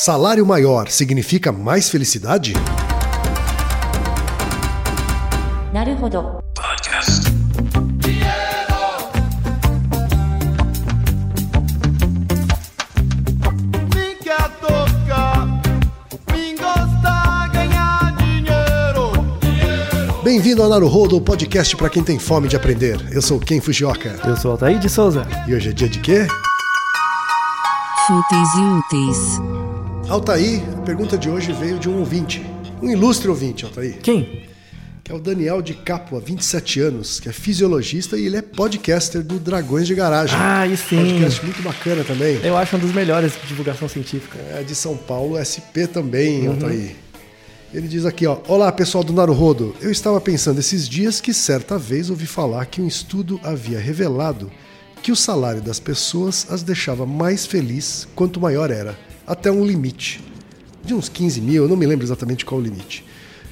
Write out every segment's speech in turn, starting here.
Salário maior significa mais felicidade? Naruhodo. Podcast. Bem-vindo ao Naruhodo, o podcast para quem tem fome de aprender. Eu sou Ken Fujioka. Eu sou Altair de Souza. E hoje é dia de quê? Fúteis e úteis. Altair, a pergunta de hoje veio de um ouvinte. Um ilustre ouvinte, Altair. Quem? Que é o Daniel de Capua, 27 anos, que é fisiologista e ele é podcaster do Dragões de Garagem. Ah, e sim. Podcast muito bacana também. Eu acho um dos melhores de divulgação científica. É de São Paulo, SP também, Altair. Ele diz aqui, ó. Olá, pessoal do Naruhodo. Eu estava pensando esses dias que certa vez ouvi falar que um estudo havia revelado que o salário das pessoas as deixava mais feliz quanto maior era, até um limite. De uns 15 mil, eu não me lembro exatamente qual o limite.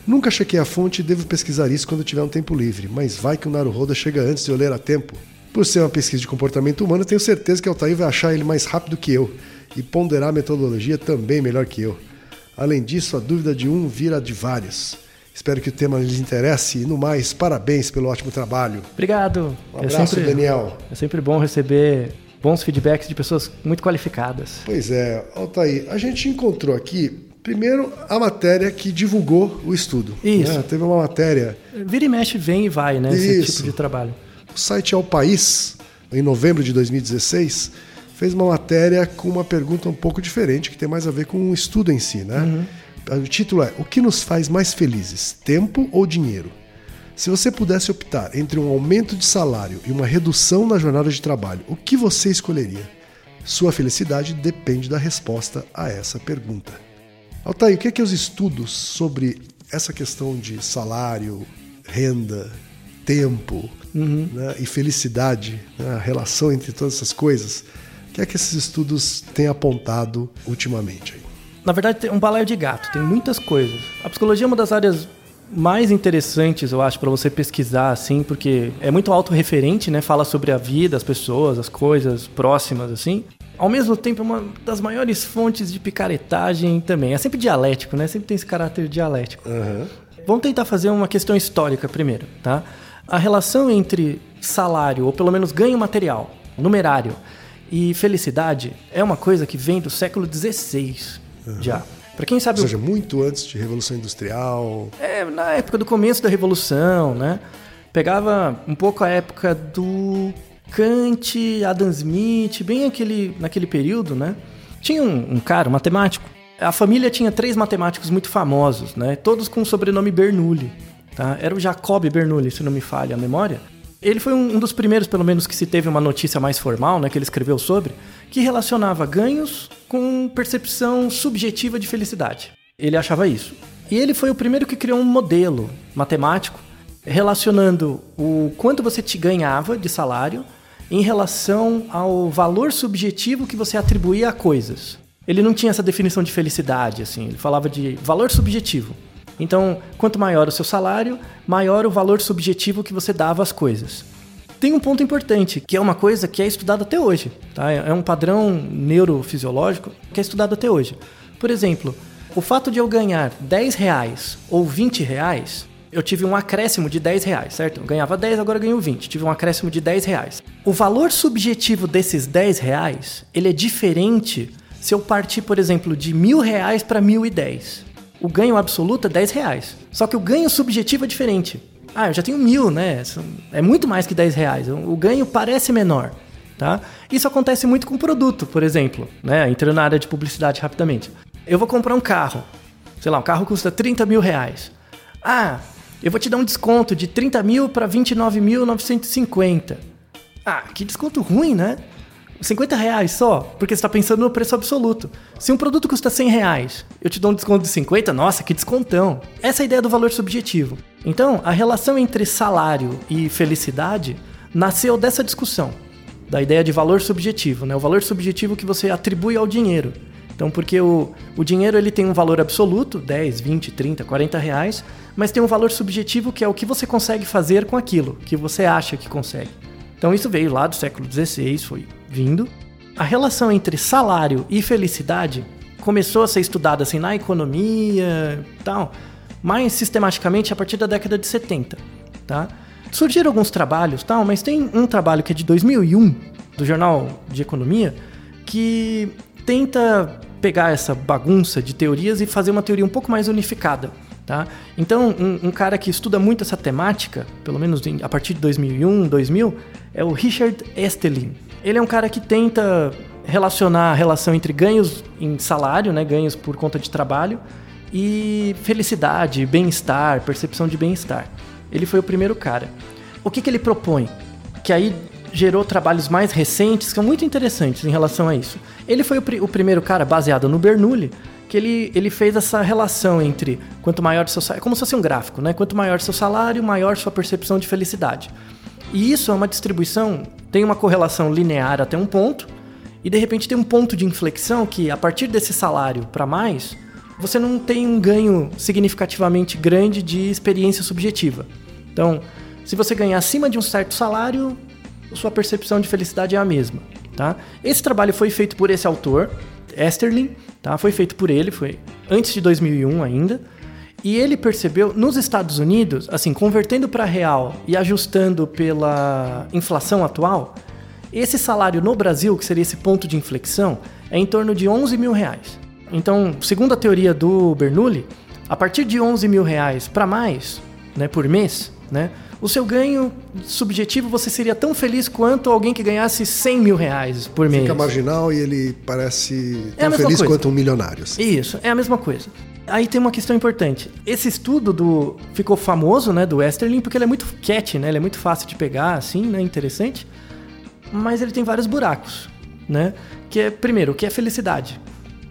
Nunca chequei a fonte e devo pesquisar isso quando tiver um tempo livre, mas vai que o Naruhodo chega antes de eu ler a tempo. Por ser uma pesquisa de comportamento humano, tenho certeza que Altair vai achar ele mais rápido que eu e ponderar a metodologia também melhor que eu. Além disso, a dúvida de um vira de vários. Espero que o tema lhes interesse e, no mais, parabéns pelo ótimo trabalho. Obrigado. Um abraço, Daniel. É sempre bom receber bons feedbacks de pessoas muito qualificadas. Pois é, Altair, a gente encontrou aqui, primeiro, a matéria que divulgou o estudo. Isso. né? Teve uma matéria Vira e mexe, vem e vai, né? Esse Isso. tipo de trabalho. O site É o País, em novembro de 2016, fez uma matéria com uma pergunta um pouco diferente, que tem mais a ver com o estudo em si, né? O título é O que nos faz mais felizes, tempo ou dinheiro? Se você pudesse optar entre um aumento de salário e uma redução na jornada de trabalho, o que você escolheria? Sua felicidade depende da resposta a essa pergunta. Altair, o que é que os estudos sobre essa questão de salário, renda, tempo né, e felicidade, né, a relação entre todas essas coisas, o que é que esses estudos têm apontado ultimamente? aí? Na verdade, tem um balaio de gato, tem muitas coisas. A psicologia é uma das áreas mais interessantes, eu acho, para você pesquisar, assim, porque é muito autorreferente, né? Fala sobre a vida, as pessoas, as coisas próximas, assim. Ao mesmo tempo, é uma das maiores fontes de picaretagem também. É sempre dialético, né? Sempre tem esse caráter dialético. Vamos tentar fazer uma questão histórica primeiro, tá? A relação entre salário, ou pelo menos ganho material, numerário, e felicidade é uma coisa que vem do século XVI já. Para quem sabe Ou seja, muito antes de Revolução Industrial. é, na época do começo da Revolução, né? Pegava um pouco a época do Kant, Adam Smith, bem aquele, naquele período, né? Tinha um, um cara, um matemático. A família tinha três matemáticos muito famosos, né? Todos com o sobrenome Bernoulli, tá? Era o Jacob Bernoulli, se não me falha a memória. Ele foi um, um dos primeiros, pelo menos, que se teve uma notícia mais formal, né? Que ele escreveu sobre, que relacionava ganhos com percepção subjetiva de felicidade. Ele achava isso. E ele foi o primeiro que criou um modelo matemático relacionando o quanto você te ganhava de salário em relação ao valor subjetivo que você atribuía a coisas. Ele não tinha essa definição de felicidade, assim, ele falava de valor subjetivo. Então, quanto maior o seu salário, maior o valor subjetivo que você dava às coisas. Tem um ponto importante, que é uma coisa que é estudada até hoje. Tá? É um padrão neurofisiológico que é estudado até hoje. Por exemplo, o fato de eu ganhar 10 reais ou 20 reais, eu tive um acréscimo de 10 reais, certo? Eu ganhava 10, agora ganho 20. Tive um acréscimo de 10 reais. O valor subjetivo desses 10 reais, ele é diferente se eu partir, por exemplo, de mil reais para mil e dez. O ganho absoluto é 10 reais. Só que o ganho subjetivo é diferente. Ah, eu já tenho mil, né? É muito mais que 10 reais. O ganho parece menor. Tá? Isso acontece muito com produto, por exemplo. Né? Entrando na área de publicidade rapidamente. Eu vou comprar um carro. Sei lá, um carro custa 30 mil reais. Ah, eu vou te dar um desconto de 30 mil para 29.950. Ah, que desconto ruim, né? 50 reais só, porque você está pensando no preço absoluto. Se um produto custa 100 reais, eu te dou um desconto de 50, nossa, que descontão. Essa é a ideia do valor subjetivo. Então, a relação entre salário e felicidade nasceu dessa discussão, da ideia de valor subjetivo, né? O valor subjetivo que você atribui ao dinheiro. Então, porque o, o dinheiro ele tem um valor absoluto, 10, 20, 30, 40 reais, mas tem um valor subjetivo que é o que você consegue fazer com aquilo, que você acha que consegue. Então isso veio lá do século XVI, foi vindo. A relação entre salário e felicidade começou a ser estudada assim na economia, tal, mais sistematicamente a partir da década de 70, tá? Surgiram alguns trabalhos, tal, mas tem um trabalho que é de 2001 do Jornal de Economia que tenta pegar essa bagunça de teorias e fazer uma teoria um pouco mais unificada. Tá? Então, um, um cara que estuda muito essa temática, pelo menos a partir de 2001, 2000, é o Richard Estelin. Ele é um cara que tenta relacionar a relação entre ganhos em salário, né, ganhos por conta de trabalho, e felicidade, bem-estar, percepção de bem-estar. Ele foi o primeiro cara. O que, que ele propõe? Que aí gerou trabalhos mais recentes que são muito interessantes em relação a isso. Ele foi o, pri- o primeiro cara, baseado no Bernoulli, que ele, ele fez essa relação entre quanto maior seu salário, como se fosse um gráfico, né? Quanto maior seu salário, maior sua percepção de felicidade. E isso é uma distribuição, tem uma correlação linear até um ponto, e de repente tem um ponto de inflexão que a partir desse salário para mais, você não tem um ganho significativamente grande de experiência subjetiva. Então, se você ganhar acima de um certo salário, sua percepção de felicidade é a mesma, tá? Esse trabalho foi feito por esse autor, Esterlin, tá? Foi feito por ele, foi antes de 2001 ainda. E ele percebeu nos Estados Unidos, assim, convertendo para real e ajustando pela inflação atual, esse salário no Brasil, que seria esse ponto de inflexão, é em torno de 11 mil reais. Então, segundo a teoria do Bernoulli, a partir de 11 mil reais para mais, né, por mês, né, o seu ganho subjetivo você seria tão feliz quanto alguém que ganhasse 100 mil reais por mês. Fica marginal e ele parece É tão mesma feliz coisa. quanto um milionário. assim. Isso, é a mesma coisa. Aí tem uma questão importante. Esse estudo do ficou famoso, né, do Westerlin, porque ele é muito catchy, né? Ele é muito fácil de pegar, assim, né, interessante. Mas ele tem vários buracos, né? Que é primeiro, o que é felicidade,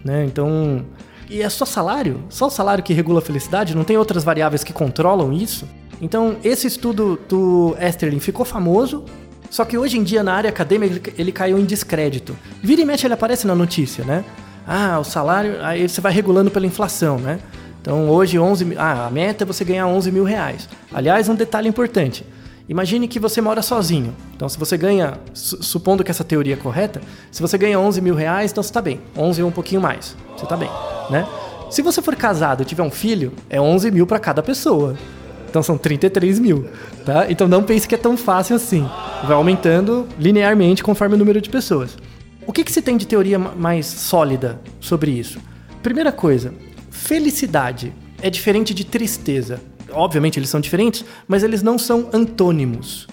né? Então, e é só salário? Só o salário que regula a felicidade? Não tem outras variáveis que controlam isso? Então, esse estudo do Esterlin ficou famoso, só que hoje em dia na área acadêmica ele caiu em descrédito. Vira e mexe ele aparece na notícia, né? Ah, o salário, aí você vai regulando pela inflação, né? Então hoje 11, mil- ah, a meta é você ganhar 11 mil reais. Aliás, um detalhe importante. Imagine que você mora sozinho. Então, se você ganha, su- supondo que essa teoria é correta, se você ganha 11 mil reais, então você está bem. 11 ou um pouquinho mais. Você está bem, né? Se você for casado e tiver um filho, é 11 mil para cada pessoa. Então são 33 mil, tá? Então não pense que é tão fácil assim. Vai aumentando linearmente conforme o número de pessoas. O que, que se tem de teoria ma- mais sólida sobre isso? Primeira coisa, felicidade é diferente de tristeza. Obviamente eles são diferentes, mas eles não são antônimos.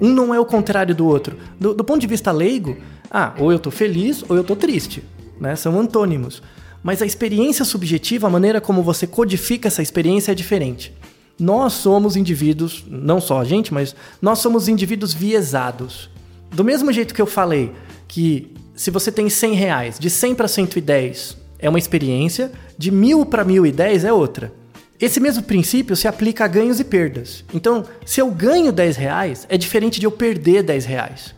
Um não é o contrário do outro. Do, do ponto de vista leigo, ah, ou eu tô feliz ou eu tô triste, né? São antônimos. Mas a experiência subjetiva, a maneira como você codifica essa experiência é diferente. Nós somos indivíduos, não só a gente, mas nós somos indivíduos viesados. Do mesmo jeito que eu falei que se você tem 100 reais, de 100 para 110 é uma experiência, de 1000 para 1010 é outra. Esse mesmo princípio se aplica a ganhos e perdas. Então, se eu ganho 10 reais, é diferente de eu perder 10 reais.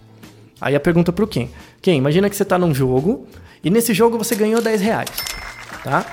Aí a pergunta pro quem? Quem? Imagina que você tá num jogo e nesse jogo você ganhou 10 reais, tá?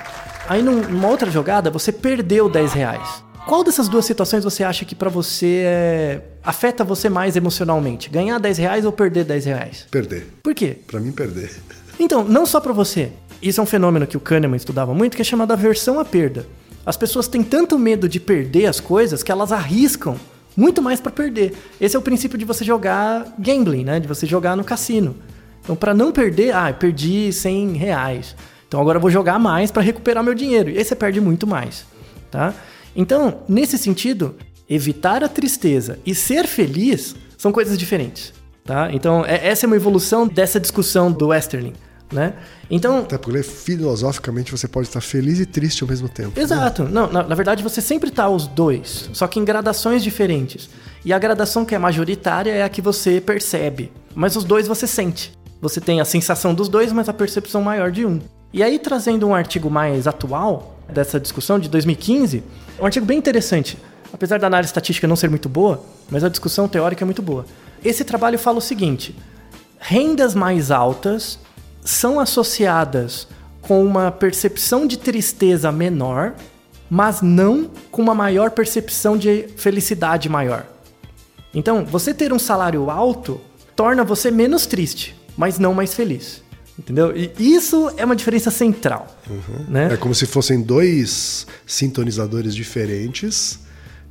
Aí num- numa outra jogada você perdeu 10 reais. Qual dessas duas situações você acha que pra você é, afeta você mais emocionalmente? Ganhar 10 reais ou perder 10 reais? Perder. Por quê? Pra mim, perder. Então, não só pra você. Isso é um fenômeno que o Kahneman estudava muito, que é chamado aversão à perda. As pessoas têm tanto medo de perder as coisas que elas arriscam muito mais pra perder. Esse é o princípio de você jogar gambling, né? De você jogar no cassino. Então, pra não perder, ah, perdi 100 reais. Então agora eu vou jogar mais pra recuperar meu dinheiro. E aí você perde muito mais, tá? Então, nesse sentido, evitar a tristeza e ser feliz são coisas diferentes, tá? Então, é- essa é uma evolução dessa discussão do Westerling, né? Então, Até porque filosoficamente você pode estar feliz e triste ao mesmo tempo. Exato. Não, na, na verdade, você sempre tá os dois, só que em gradações diferentes. E a gradação que é majoritária é a que você percebe. Mas os dois você sente. Você tem a sensação dos dois, mas a percepção maior de um. E aí, trazendo um artigo mais atual dessa discussão de 2015, é um artigo bem interessante. Apesar da análise estatística não ser muito boa, mas a discussão teórica é muito boa. Esse trabalho fala o seguinte: rendas mais altas são associadas com uma percepção de tristeza menor, mas não com uma maior percepção de felicidade maior. Então, você ter um salário alto torna você menos triste, mas não mais feliz. Entendeu? E isso é uma diferença central. Né? É como se fossem dois sintonizadores diferentes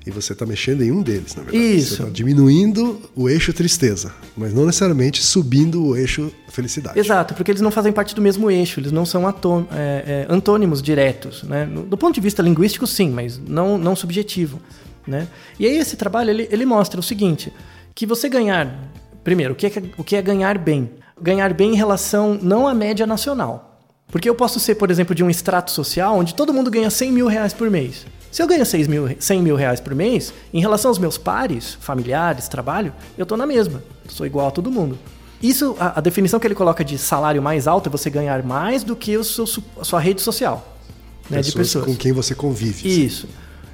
e você está mexendo em um deles, na verdade. Isso. Você está diminuindo o eixo tristeza, mas não necessariamente subindo o eixo felicidade. Exato, porque eles não fazem parte do mesmo eixo, eles não são é, é, antônimos diretos. Né? Do ponto de vista linguístico, sim, mas não, não subjetivo. Né? E aí esse trabalho ele, ele mostra o seguinte: que você ganhar. Primeiro, o que, é, o que é ganhar bem? Ganhar bem em relação não à média nacional. Porque eu posso ser, por exemplo, de um extrato social onde todo mundo ganha 100 mil reais por mês. Se eu ganho 6 mil, 100 mil reais por mês, em relação aos meus pares, familiares, trabalho, eu tô na mesma. Sou igual a todo mundo. Isso, a, a definição que ele coloca de salário mais alto é você ganhar mais do que o seu a sua rede social. Né, de pessoas pessoas. com quem você convive. Isso.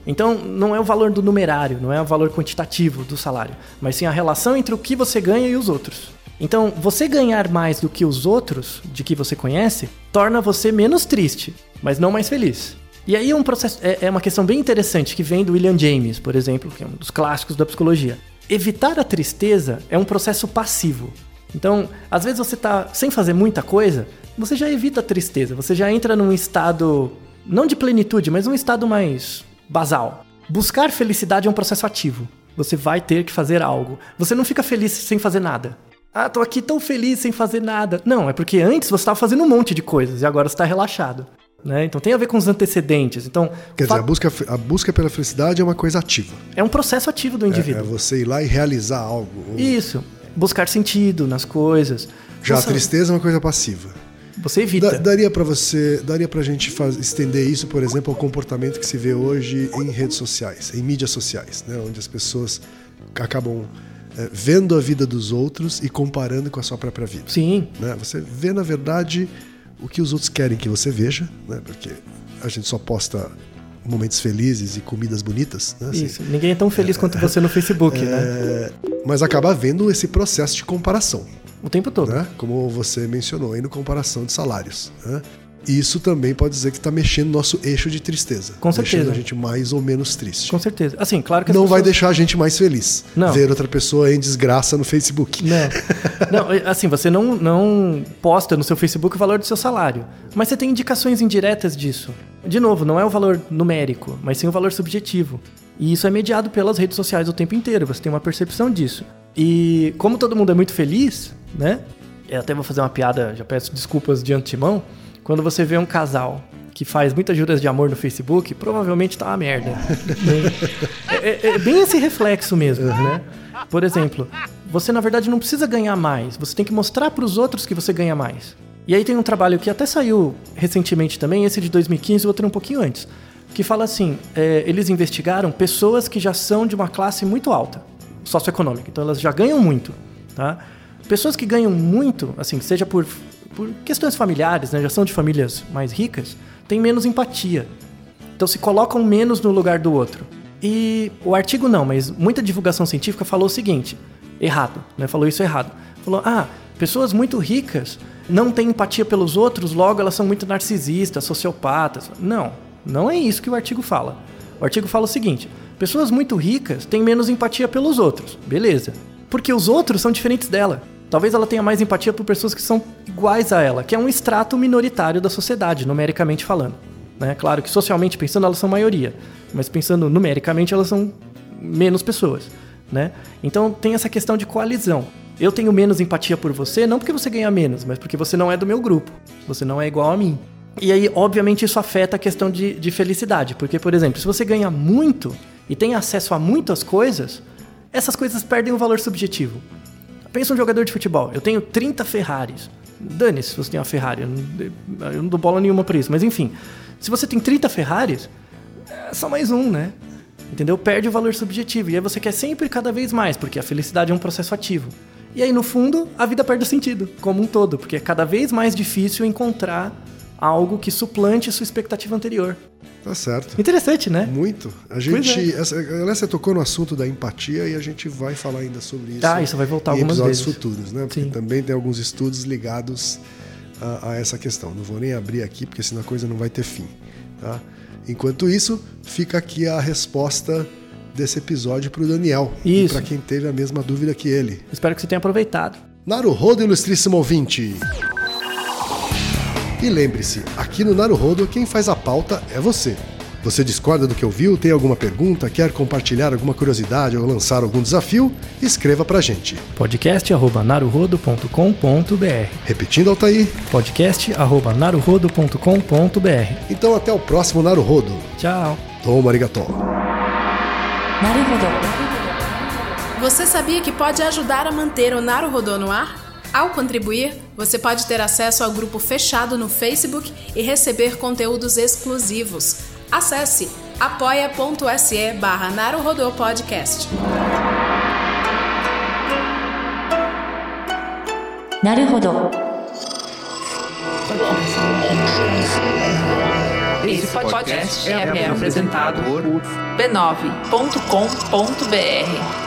Então, não é o valor do numerário, não é o valor quantitativo do salário, mas sim a relação entre o que você ganha e os outros. Então, você ganhar mais do que os outros, de que você conhece, torna você menos triste, mas não mais feliz. E aí é um processo, é, é uma questão bem interessante que vem do William James, por exemplo, que é um dos clássicos da psicologia. Evitar a tristeza é um processo passivo. Então, às vezes você tá sem fazer muita coisa, você já evita a tristeza, você já entra num estado não de plenitude, mas um estado mais basal. Buscar felicidade é um processo ativo. Você vai ter que fazer algo. Você não fica feliz sem fazer nada. Ah, tô aqui tão feliz sem fazer nada. Não, é porque antes você estava fazendo um monte de coisas e agora você está relaxado. Né? Então tem a ver com os antecedentes. Então, Quer dizer, a busca, a busca pela felicidade é uma coisa ativa. é um processo ativo do É, indivíduo. é você ir lá e realizar algo. Isso. Buscar sentido nas coisas. Já a Nossa, tristeza é uma coisa passiva. Você evita. Da- daria para você, daria pra gente faz- estender isso, por exemplo, ao comportamento que se vê hoje em redes sociais, em mídias sociais, né, onde as pessoas acabam é, vendo a vida dos outros e comparando com a sua própria vida. Sim. né? Você vê, na verdade, o que os outros querem que você veja, né? porque a gente só posta momentos felizes e comidas bonitas, né? assim. Isso. Ninguém é tão feliz quanto você no Facebook, né? É, mas acaba havendo esse processo de comparação, O tempo todo. né? como você mencionou aí no comparação de salários. Né? Isso também pode dizer que está mexendo no nosso eixo de tristeza. Com certeza. Deixando a gente mais ou menos triste. Com certeza. Assim, claro que Não vai pessoas- deixar a gente mais feliz. Não. Ver outra pessoa em desgraça no Facebook. Não. não, assim, você não, não posta no seu Facebook o valor do seu salário. Mas você tem indicações indiretas disso. De novo, não é o valor numérico, mas sim o valor subjetivo. E isso é mediado pelas redes sociais o tempo inteiro. Você tem uma percepção disso. E como todo mundo é muito feliz, né? Eu até vou fazer uma piada, já peço desculpas de antemão. Quando você vê um casal que faz muitas juras de amor no Facebook, provavelmente tá uma merda. é, é- é bem esse reflexo mesmo, né? Por exemplo, você na verdade não precisa ganhar mais, você tem que mostrar para os outros que você ganha mais. E aí tem um trabalho que até saiu recentemente também, esse de 2015, o outro um pouquinho antes, que fala assim: é, eles investigaram pessoas que já são de uma classe muito alta, socioeconômica, então elas já ganham muito, tá? Pessoas que ganham muito, assim, seja por, por questões familiares, né, já são de famílias mais ricas, têm menos empatia. Então se colocam menos no lugar do outro. E o artigo não, mas muita divulgação científica falou o seguinte: errado, né? Falou isso errado. Falou: ah, pessoas muito ricas não têm empatia pelos outros, logo elas são muito narcisistas, sociopatas. Não, não é isso que o artigo fala. O artigo fala o seguinte: pessoas muito ricas têm menos empatia pelos outros. Beleza. Porque os outros são diferentes dela. Talvez ela tenha mais empatia por pessoas que são iguais a ela, que é um extrato minoritário da sociedade, numericamente falando. Né? Claro que socialmente pensando elas são maioria, mas pensando numericamente elas são menos pessoas. Né? Então tem essa questão de coalizão. Eu tenho menos empatia por você, não porque você ganha menos, mas porque você não é do meu grupo. Você não é igual a mim. E aí, obviamente, isso afeta a questão de, de felicidade. Porque, por exemplo, se você ganha muito e tem acesso a muitas coisas, essas coisas perdem o valor subjetivo. Pensa um jogador de futebol. Eu tenho 30 Ferraris. Dane-se se você tem uma Ferrari. Eu não, eu não dou bola nenhuma pra isso. Mas enfim, se você tem 30 Ferraris, é só mais um, né? Entendeu? Perde o valor subjetivo. E aí você quer sempre cada vez mais, porque a felicidade é um processo ativo. E aí, no fundo, a vida perde o sentido, como um todo, porque é cada vez mais difícil encontrar algo que suplante sua expectativa anterior. Tá certo. Interessante, né? Muito. A gente. é. Essa, aliás, você tocou no assunto da empatia e a gente vai falar ainda sobre isso. Ah, isso vai voltar algumas episódios vezes. futuros, né? Porque Sim. também tem alguns estudos ligados a, a essa questão. Não vou nem abrir aqui, porque senão a coisa não vai ter fim. Tá? Enquanto isso, fica aqui a resposta desse episódio para o Daniel. Isso. Para quem teve a mesma dúvida que ele. Espero que você tenha aproveitado. Naruhodo, ilustríssimo ouvinte. E lembre-se, aqui no Naruhodo quem faz a pauta é você. Você discorda do que ouviu, tem alguma pergunta, quer compartilhar alguma curiosidade ou lançar algum desafio? Escreva pra gente. podcast@naruhodo.com.br. Repetindo, Altair. podcast@naruhodo.com.br. Então até o próximo Naruhodo. Tchau. Toma arigató. Naruhodo. Você sabia que pode ajudar a manter o Naruhodo no ar? Ao contribuir, você pode ter acesso ao grupo fechado no Facebook e receber conteúdos exclusivos. Acesse apoia.se barra Podcast. Naruhodo. Esse podcast é, é apresentado por b9.com.br.